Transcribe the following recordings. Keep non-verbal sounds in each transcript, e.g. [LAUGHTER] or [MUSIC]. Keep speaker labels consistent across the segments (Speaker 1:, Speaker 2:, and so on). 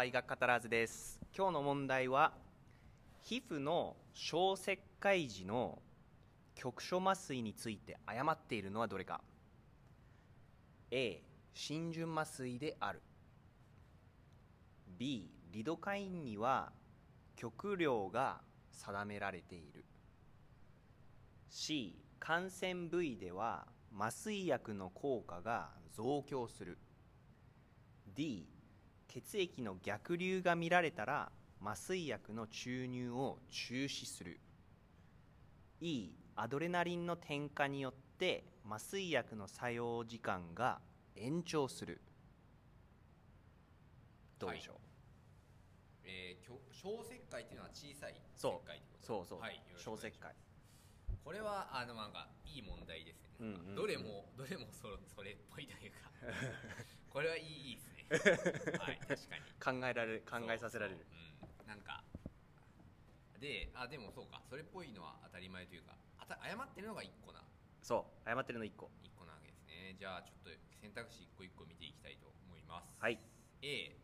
Speaker 1: は医学カタラーズです。今日の問題は皮膚の小石灰時の局所麻酔について誤っているのはどれか。A 浸潤麻酔である。B リドカインには極量が定められている。C 感染部位では麻酔薬の効果が増強する。D 血液の逆流が見られたら麻酔薬の注入を中止する。E アドレナリンの添加によって麻酔薬の作用時間が延長する。どうでしょう、
Speaker 2: えー、きょ小石灰っていうのは小さい石灰ってこと
Speaker 1: そう。そう、
Speaker 2: はい、
Speaker 1: 小石灰。
Speaker 2: これはあのなんかいい問題ですね、
Speaker 1: うんうんうん。
Speaker 2: どれもどれもそそれっぽいというか。[LAUGHS] これはいいいいですね [LAUGHS] はい確かに。
Speaker 1: 考えられる考えさせられる。
Speaker 2: そうん、なんかであでもそうか。それっぽいのは当たり前というかあた誤ってるのが1個な。
Speaker 1: そう誤ってるの1個。
Speaker 2: 1個なわけですね。じゃあちょっと選択肢1個1個見ていきたいと思います。
Speaker 1: はい。
Speaker 2: A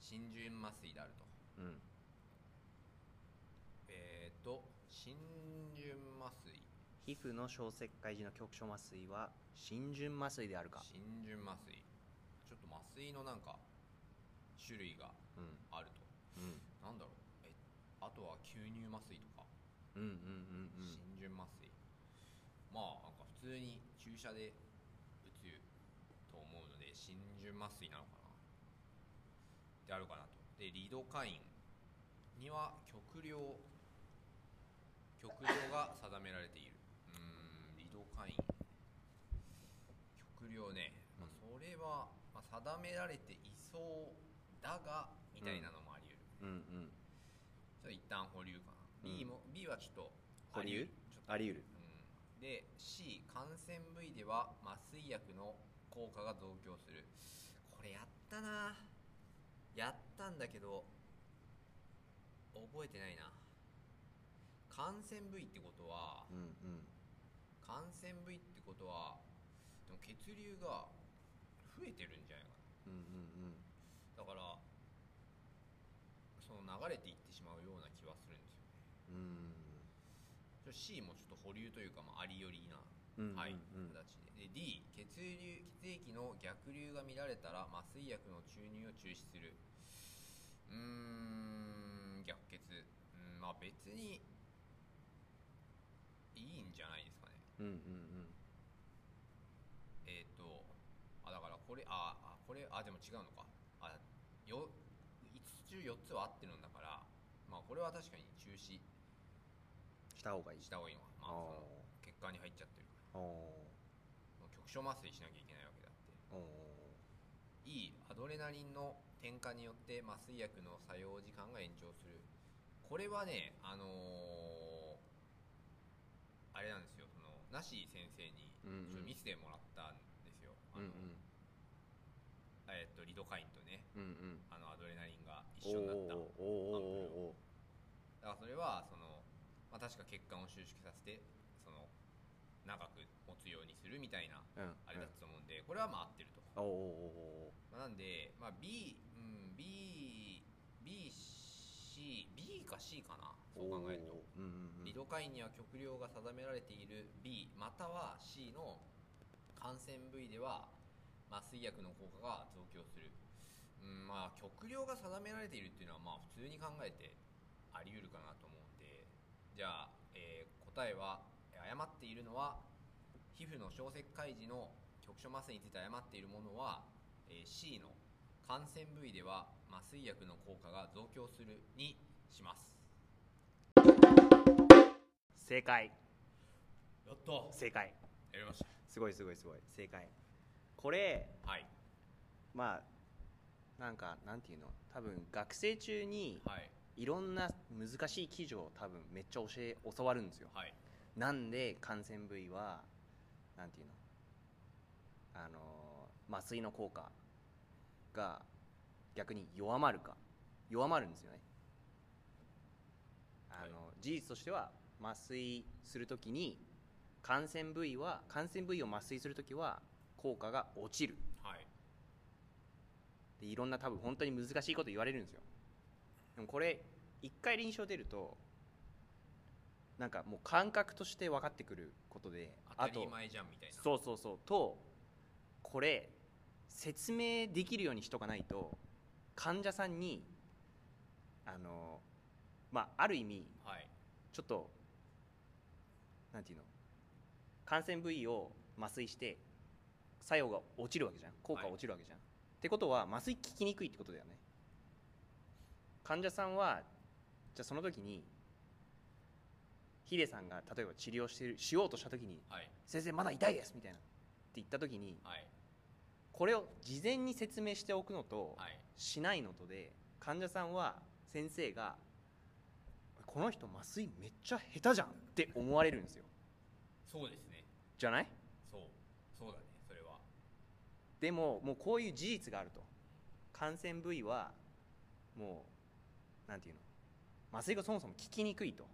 Speaker 2: 浸潤麻酔であると。
Speaker 1: うん。
Speaker 2: えっ、ー、と浸潤麻酔。
Speaker 1: 皮膚の小石灰時の局所麻酔は浸潤麻酔であるか。
Speaker 2: 浸潤麻酔ちょっと麻酔のなんか種類が
Speaker 1: うん。
Speaker 2: あると。
Speaker 1: うん。
Speaker 2: なんだろう。えあとは吸入麻酔とか。
Speaker 1: うんうんうんうん。
Speaker 2: 浸潤麻酔。まあなんか普通に注射で打つと思うので浸潤麻酔なのかな。であるかなと。でリドカインには極量極量が定められている。うーんリドカイン極量ね、まあ、それは、まあ、定められていそうだがみたいなのもあり得る、
Speaker 1: うんうん。
Speaker 2: ちょっと一旦保留かな、
Speaker 1: うん。
Speaker 2: B も B はちょっと
Speaker 1: 保留？
Speaker 2: ちょっと
Speaker 1: あり得る。
Speaker 2: うん、で C 感染部位では麻酔薬の効果が増強する。これやったな。やったんだけど覚えてないな。感染部位ってことは
Speaker 1: うんうん。
Speaker 2: 感染部位ってことはでも血流が増えてるんじゃないか
Speaker 1: うんうん
Speaker 2: なだからその流れていってしまうような気はするんですよね。
Speaker 1: うんうん
Speaker 2: ちょ C もちょっと保留というか、まあ、ありよりな
Speaker 1: うん
Speaker 2: はい、
Speaker 1: うん。
Speaker 2: 形で。で D 血流血液の逆流が見られたら麻酔薬の注入を中止する。うーん逆血。うんまあ別にいいんじゃないですかね。
Speaker 1: うんうん
Speaker 2: えっ、とあだからこれああこれあでも違うのか。あよ5つ中4つは合ってるんだからまあこれは確かに中止。
Speaker 1: した方がいい。
Speaker 2: した方がいいのか。まあその血管に入っちゃってるから。
Speaker 1: お
Speaker 2: もう局所麻酔しなきゃいけないわけだって。
Speaker 1: お
Speaker 2: E アドレナリンの添加によって麻酔薬の作用時間が延長する。これはねあのーあれなんですよ。そのナシ先生に
Speaker 1: うんうん。
Speaker 2: ちょっと見せてもらったんですよ、
Speaker 1: うんうん。
Speaker 2: あのえっとリドカインとね
Speaker 1: うんうん。
Speaker 2: あのアドレナリンが
Speaker 1: お
Speaker 2: 一緒になった。だからそれはその、まあ、確か血管を収縮させてその長く持つようにするみたいな
Speaker 1: おうん
Speaker 2: あれだったと思うんでこれはまあ合ってると。まあなんで、まあ、B、うん、B、B、C、B か C かな、そう考えると。
Speaker 1: うんうんうん。
Speaker 2: リドカインには極量が定められている B、または C の感染部位では麻酔薬の効果が増強する。うん、まあ、極量が定められているっていうのは、まあ、普通に考えてあり得るかなと思うんで、じゃあ、えー答えは、えー誤っているのは、皮膚の小石灰時の局所麻酔について誤っているものは、えー C の感染部位では麻酔薬の効果が増強するにします。
Speaker 1: 正解。
Speaker 2: やった。
Speaker 1: 正解。
Speaker 2: やりまし
Speaker 1: すごいすごいすごい。正解これ
Speaker 2: たはい。
Speaker 1: まあなんかなんていうの？多分学生中に
Speaker 2: はい。
Speaker 1: いろんな難しい記事を多分めっちゃ教え教わるんですよ。
Speaker 2: はい。
Speaker 1: なんで感染部位はなんていうの？あの麻酔の効果が逆に弱まるか。弱まるんですよね。あの、事実としては麻酔するときに感染部位は感染部位を麻酔するときは効果が落ちる。
Speaker 2: はい。
Speaker 1: でいろんな多分本当に難しいこと言われるんですよ。でもこれ一回臨床出るとなんかもう感覚として分かってくることで
Speaker 2: 当たり前じゃんみたいな。
Speaker 1: そうそうそう。とこれ説明できるようにしとかないと患者さんにあのまあある意味
Speaker 2: はい。
Speaker 1: ちょっとなんていうの感染部位を麻酔して作用が落ちるわけじゃん。効果が落ちるわけじゃん、ってことは麻酔効きにくいってことだよね。患者さんはじゃあその時にヒデさんが例えば治療してるしようとした時に
Speaker 2: はい「
Speaker 1: 先生まだ痛いです」みたいなって言った時に
Speaker 2: はい。
Speaker 1: これを事前に説明しておくのと
Speaker 2: はい。
Speaker 1: しないのとで患者さんは先生が「この人麻酔めっちゃ下手じゃん」って思われるんですよ。
Speaker 2: そうですね。
Speaker 1: じゃない？
Speaker 2: そう。そうだね
Speaker 1: でももうこういう事実があると。感染部位はもうなんていうの？麻酔がそもそも効きにくいと。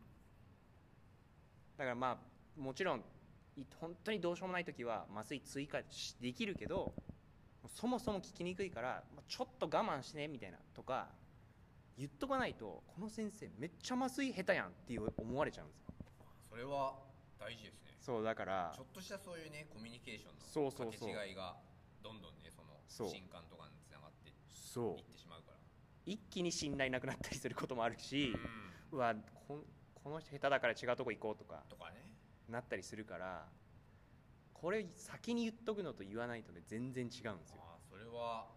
Speaker 1: だからまあもちろんい本当にどうしようもない時は麻酔追加しできるけどそもそも効きにくいから、まあ、ちょっと我慢してねみたいなとか言っとかないとこの先生めっちゃ麻酔下手やんって思われちゃうんですよ。
Speaker 2: それは大事ですね。
Speaker 1: そうだから
Speaker 2: ちょっとしたそういうねコミュニケーション
Speaker 1: そうそうそう。
Speaker 2: 違いがどんどんねその
Speaker 1: そう。
Speaker 2: 不信感とかにつながっていってしまうから。
Speaker 1: 一気に信頼なくなったりすることもあるし、
Speaker 2: うん。
Speaker 1: うわこんこの人下手だから違うとこ行こうとか
Speaker 2: とかね。
Speaker 1: なったりするからこれ先に言っとくのと言わないとね全然違うんですよ。
Speaker 2: それは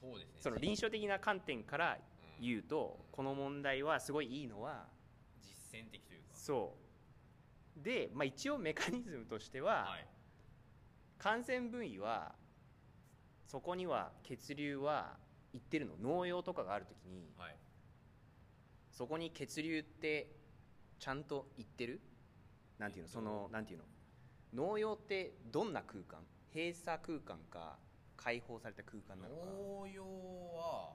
Speaker 2: そうですね。
Speaker 1: その臨床的な観点から
Speaker 2: うん。
Speaker 1: 言うとこの問題はすごいいいのは
Speaker 2: 実践的というか。
Speaker 1: そう。で、まあ、一応メカニズムとしては、
Speaker 2: はい。
Speaker 1: 感染部位はそこには血流は行ってるの。農用とかがある時に
Speaker 2: はい。
Speaker 1: そこに血流ってちゃんと行ってる？なんていうの？
Speaker 2: えっと。
Speaker 1: そのなんていうの？農用ってどんな空間？閉鎖空間か開放された空間なのか。
Speaker 2: 農用は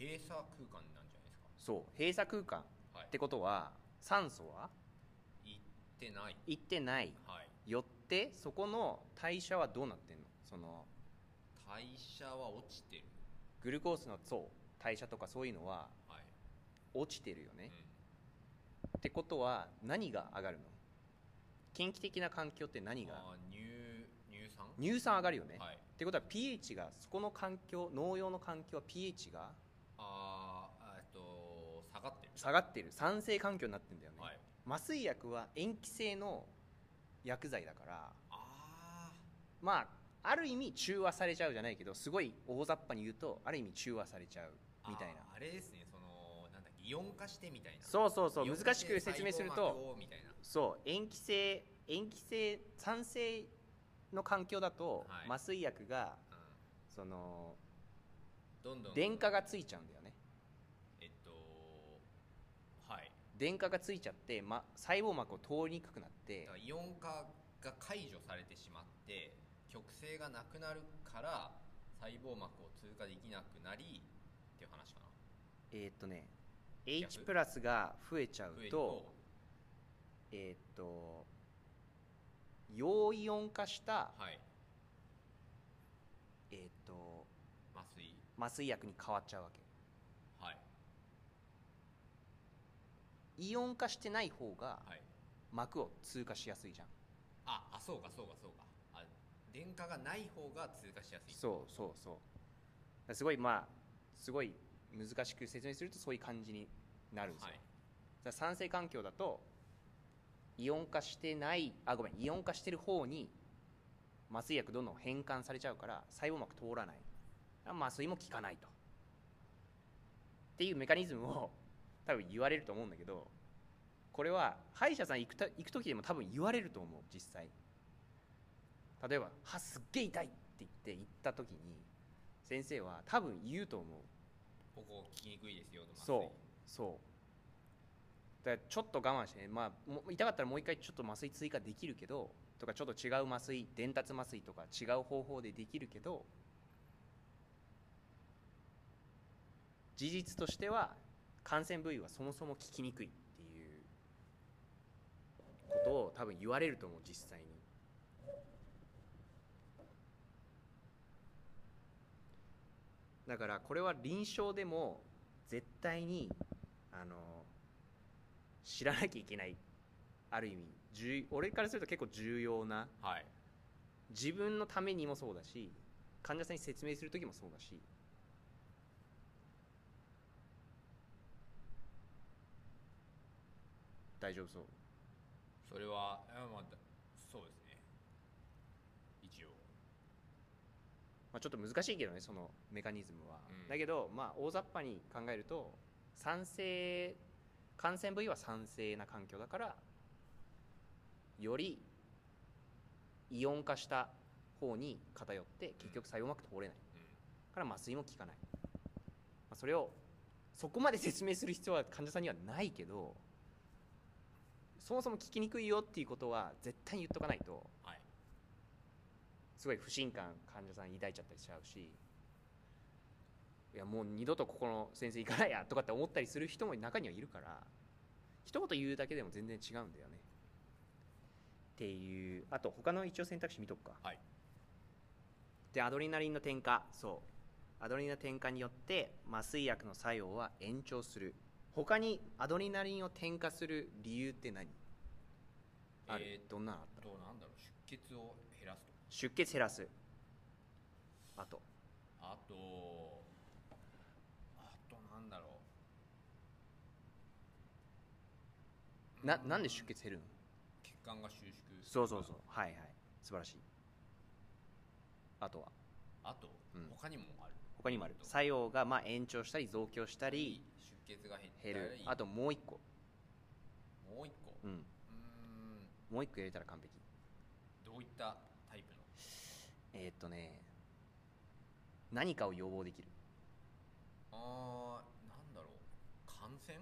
Speaker 2: 閉鎖空間なんじゃないですか？
Speaker 1: そう。閉鎖空間
Speaker 2: はい。
Speaker 1: ってことは酸素は？
Speaker 2: 行ってない。
Speaker 1: 行ってない。
Speaker 2: はい。
Speaker 1: よってそこの代謝はどうなってんの？その
Speaker 2: 代謝は落ちてる。
Speaker 1: グルコースのそう代謝とかそういうのは
Speaker 2: はい、
Speaker 1: 落ちてるよね、
Speaker 2: う
Speaker 1: ってことは何が上がるの？近畿的な環境って何
Speaker 2: ん、
Speaker 1: が？
Speaker 2: あー乳乳酸？
Speaker 1: 乳酸上がるよね、
Speaker 2: はい。
Speaker 1: ってことは pH がそこの環境農用の環境は pH が
Speaker 2: あーえっと下がってる。
Speaker 1: 下がってる。酸性環境になってんだよね、
Speaker 2: はい。
Speaker 1: 麻酔薬は塩基性の薬剤だから。
Speaker 2: あ
Speaker 1: まあある意味中和されちゃうじゃないけどすごい大雑把に言うとある意味中和されちゃう
Speaker 2: ー
Speaker 1: みたいな。
Speaker 2: あれですね。そのなんだっけイオン化してみたいな。
Speaker 1: そうそうそう。難しく説明するとそう塩基性塩基性酸性の環境だと、
Speaker 2: はい。
Speaker 1: 麻酔薬が
Speaker 2: う
Speaker 1: その
Speaker 2: ん、どんどん。
Speaker 1: 電荷がついちゃうんだよね
Speaker 2: えっとはい
Speaker 1: 電荷がついちゃって、ま、細胞膜を通りにくくなって
Speaker 2: イオン化が解除されてしまって極性がなくなるから細胞膜を通過できなくなりっていう話かな。
Speaker 1: えーっとね
Speaker 2: 逆
Speaker 1: ？H プラスが増えちゃうとえーっと陽イオン化した、
Speaker 2: はい。
Speaker 1: えーっと
Speaker 2: 麻酔。
Speaker 1: 麻酔薬に変わっちゃうわけ
Speaker 2: はい
Speaker 1: イオン化してない方が
Speaker 2: はい。
Speaker 1: 膜を通過しやすいじゃん。
Speaker 2: ああそうかそうかそうか。あ電荷がない方が通過しやすい。
Speaker 1: そうそうそう。だからすごいまあすごい難しく説明するとそういう感じになるんですよ、
Speaker 2: はい。
Speaker 1: だから酸性環境だとイオン化してないあごめんイオン化してる方に麻酔薬どんどん変換されちゃうから細胞膜通らない。麻酔も効かないと。っていうメカニズムを多分言われると思うんだけどこれは歯医者さん行くた行く時でも多分言われると思う実際。例えば「歯すっげえ痛い」って言って行った時に先生は多分言うと思う。
Speaker 2: ここ聞きにくいですよと麻酔。
Speaker 1: そうそう。だからちょっと我慢してね、まあ、痛かったらもう一回ちょっと麻酔追加できるけどとかちょっと違う麻酔伝達麻酔とか違う方法でできるけど事実としては感染部位はそもそも効きにくいっていうことを多分言われると思う実際にだからこれは臨床でも絶対にあの知らなきゃいけないある意味重俺からすると結構重要な
Speaker 2: はい。
Speaker 1: 自分のためにもそうだし患者さんに説明する時もそうだし大丈夫そう？
Speaker 2: それはえまあだそうですね。一応。
Speaker 1: まあ、ちょっと難しいけどねそのメカニズムは、
Speaker 2: うん。
Speaker 1: だけどまあ大雑把に考えると酸性感染部位は酸性な環境だからよりイオン化した方に偏って結局作用うまく通れない。
Speaker 2: うん。
Speaker 1: から麻酔も効かない、まあ、それをそこまで説明する必要は患者さんにはないけどそもそも効きにくいよっていうことは絶対に言っとかないと
Speaker 2: はい。
Speaker 1: すごい不信感患者さん抱いちゃったりしちゃうしいやもう二度とここの先生行かないやとかって思ったりする人も中にはいるから一言言うだけでも全然違うんだよね。っていうあと他の一応選択肢見とくか。
Speaker 2: はい。
Speaker 1: でアドレナリンの添加。そう。アドレナリンの添加によって麻酔薬の作用は延長する他にアドレナリンを添加する理由って何？ある、
Speaker 2: えー
Speaker 1: どんなのあった？
Speaker 2: となんだろう？出血を減らすと？
Speaker 1: 出血減らす。あと。
Speaker 2: あとあとなんだろう？
Speaker 1: な
Speaker 2: う
Speaker 1: なんで出血減るの？
Speaker 2: 血管が収縮
Speaker 1: そうそうそう。はいはい。素晴らしい。あとは？
Speaker 2: あと、
Speaker 1: うん。
Speaker 2: 他にもある
Speaker 1: 他にもある
Speaker 2: えっと。
Speaker 1: 作用がまあ延長したり増強したり
Speaker 2: 出血が減
Speaker 1: 減
Speaker 2: り。
Speaker 1: る。あともう一個。
Speaker 2: もう一個？
Speaker 1: うん。もう一個入れたら完璧。
Speaker 2: どういったタイプの？
Speaker 1: えーっとね何かを予防できる。
Speaker 2: あーなんだろう。感染？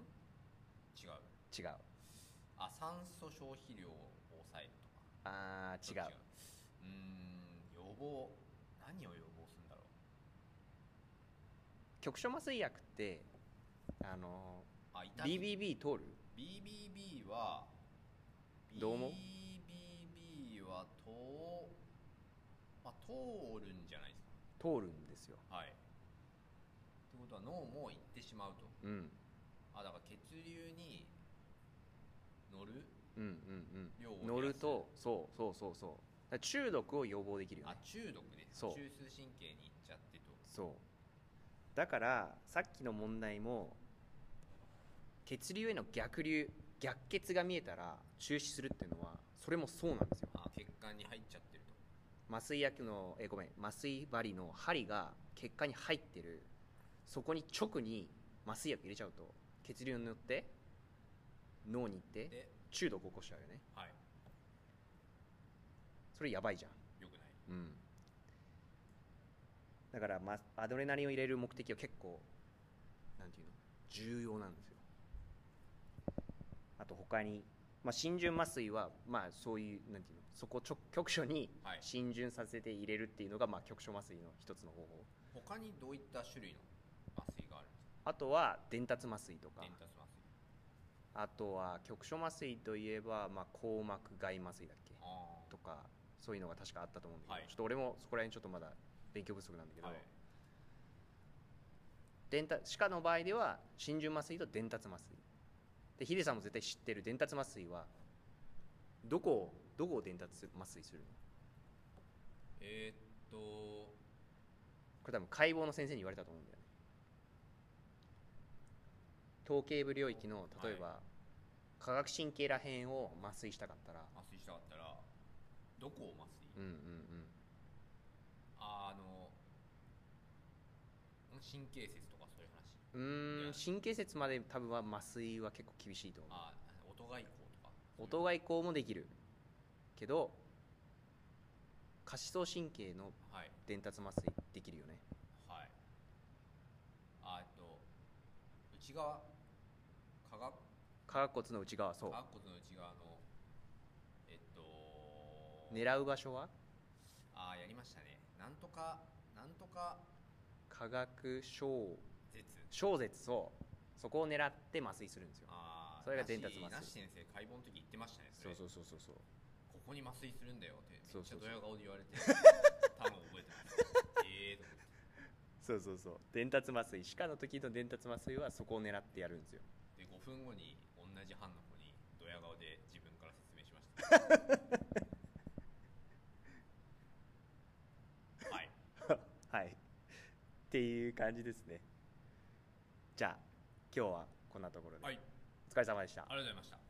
Speaker 2: 違う。
Speaker 1: 違う。
Speaker 2: あ酸素消費量を抑えるとか。
Speaker 1: あー違う。
Speaker 2: うーん予防。何を予防？
Speaker 1: 局所麻酔薬ってあの
Speaker 2: あ痛み
Speaker 1: ？BBB 通る
Speaker 2: ？BBB は
Speaker 1: どう思う
Speaker 2: ？BBB は通,、まあ、通るんじゃないです
Speaker 1: 通るんですよ。
Speaker 2: かはい。ってことは脳も行ってしまうと。
Speaker 1: うん。
Speaker 2: あだから血流に乗る？
Speaker 1: うんうんうん。乗るとそうそうそうそう。中毒を予防できるよね。
Speaker 2: あ中毒ね。中枢神経に行っちゃってと。
Speaker 1: そうだからさっきの問題も血流への逆流逆血が見えたら中止するっていうのはそれもそうなんですよ。
Speaker 2: あ血管に入っちゃってると。
Speaker 1: 麻酔薬のえごめん麻酔針の針が血管に入ってる。そこに直に麻酔薬入れちゃうと血流に乗って脳に行って
Speaker 2: で
Speaker 1: 中毒を起こしちゃうよね。
Speaker 2: はい。
Speaker 1: それやばいじゃん。
Speaker 2: よくない。
Speaker 1: うんだから、ま、アドレナリンを入れる目的は結構なんていうの？重要なんですよ。あと他に、まあ、浸潤麻酔は、まあ、そういうなんていうの？そこちょ局所に
Speaker 2: はい。
Speaker 1: 浸潤させて入れるっていうのが、まあ、局所麻酔の一つの方法。
Speaker 2: 他にどういった種類の麻酔があるんですか？
Speaker 1: あとは伝達麻酔とか。
Speaker 2: 伝達麻酔。
Speaker 1: あとは局所麻酔といえば、まあ、硬膜外麻酔だっけ？
Speaker 2: あ
Speaker 1: とかそういうのが確かあったと思うんだけど、
Speaker 2: はい。
Speaker 1: ちょっと俺もそこら辺ちょっとまだ勉強不足なんだけど、
Speaker 2: はい。
Speaker 1: 伝達歯科の場合では浸潤麻酔と伝達麻酔。でヒデさんも絶対知ってる伝達麻酔はどこをどこを伝達麻酔するの？
Speaker 2: えーっと
Speaker 1: これ多分解剖の先生に言われたと思うんだよね。頭頸部領域の例えば、化学神経らへんを麻酔したかったら。
Speaker 2: 麻酔したかったらどこを麻酔、
Speaker 1: うんうん
Speaker 2: ああの神経節とかそういう話。
Speaker 1: うん神経節まで多分は麻酔は結構厳しいと思う。
Speaker 2: あー音外交とか。
Speaker 1: 音外交もできるけど下肢層神経の
Speaker 2: はい。
Speaker 1: 伝達麻酔できるよね。
Speaker 2: はい。あえっと内側？下顎
Speaker 1: 下顎骨の内側そう。
Speaker 2: 下顎骨の内側のえっと
Speaker 1: 狙う場所は？
Speaker 2: ああやりましたね。なんとかなんとか
Speaker 1: 下顎小
Speaker 2: 絶。
Speaker 1: 小絶そう。そこを狙って麻酔するんですよ。
Speaker 2: あー
Speaker 1: それが伝達麻酔。
Speaker 2: 先生解剖の時言ってましたねそれ。
Speaker 1: そうそうそうそうそう。
Speaker 2: ここに麻酔するんだよってめっちゃ
Speaker 1: そう。そうそう
Speaker 2: ドヤ顔で言われて [LAUGHS] 多分覚えてます。ええと思って。
Speaker 1: そうそうそう。伝達麻酔。歯科の時の伝達麻酔はそこを狙ってやるんですよ。
Speaker 2: で5分後に同じ班の子にドヤ顔で自分から説明しました [LAUGHS] はい
Speaker 1: はいっていう感じですね。じゃあ今日はこんなところで、
Speaker 2: はい。
Speaker 1: お疲れ様でした。
Speaker 2: ありがとうございました